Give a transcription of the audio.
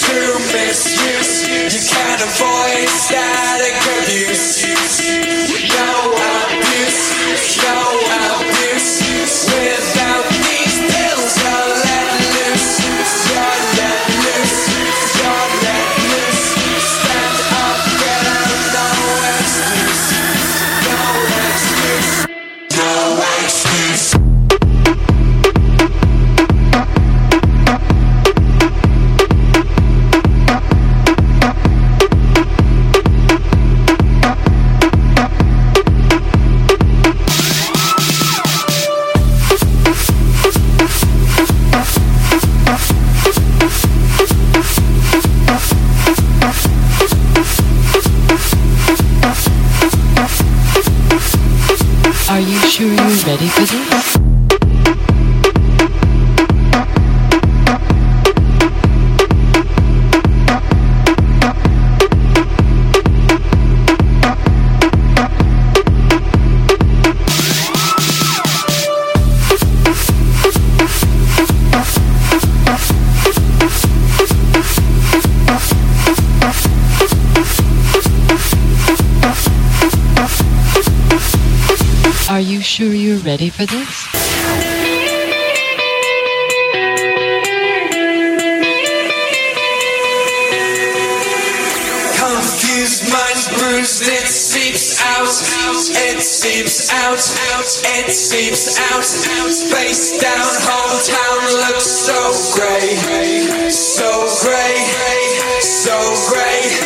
to misuse. You can't avoid static. you ready for this? Are you sure you're ready for this? bruised, it seeps out, it seeps out, it seeps out, face down, hometown looks so grey, so grey, so grey.